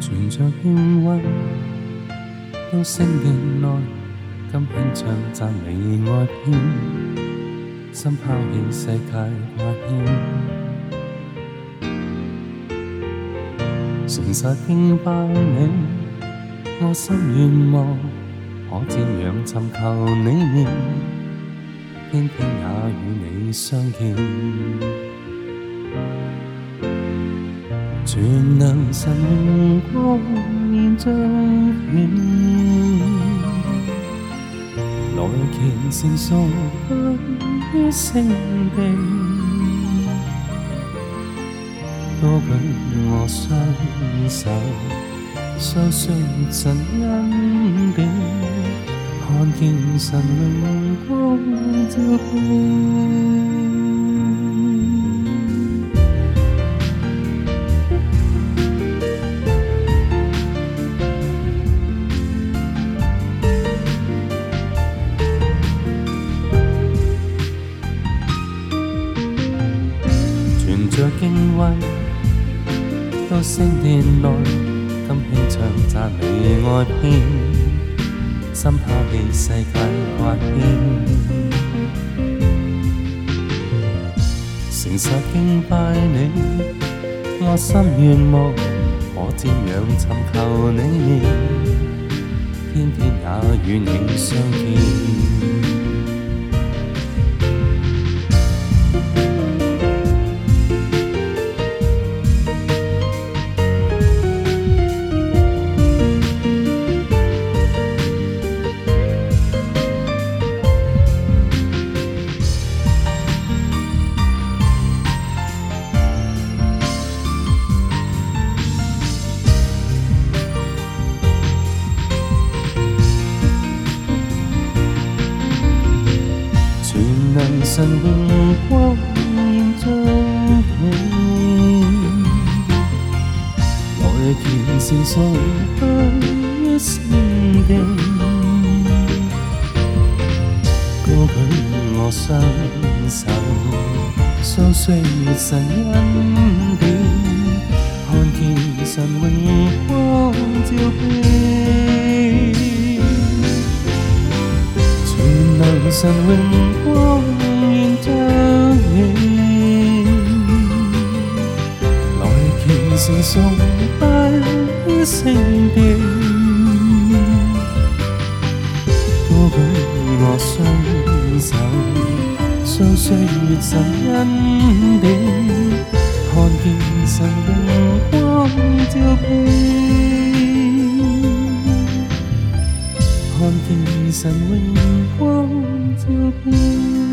存着体温，到深夜内，今天尝赞你爱天，心抛弃世界挂牵。诚实天拜你，我心愿望，可瞻仰寻求你面，天天也与你相见。全能神光现尊前，来虔诚颂于圣地。多感我双手相信神恩典，看见神光照遍。在敬畏，到圣殿内，今轻唱赞美爱篇，心怕被世界挂牵。诚实敬拜你，我心愿望，我瞻仰寻求你，天天也与你相见。能神光將你，來權是屬不善地，高舉我雙手，相需神恩典，看見神榮光照遍。良辰榮光現得你，來虔誠崇拜於聖地，高舉我雙手，相歲月神恩典，看見神榮光照遍，看見。晨曦余光照遍。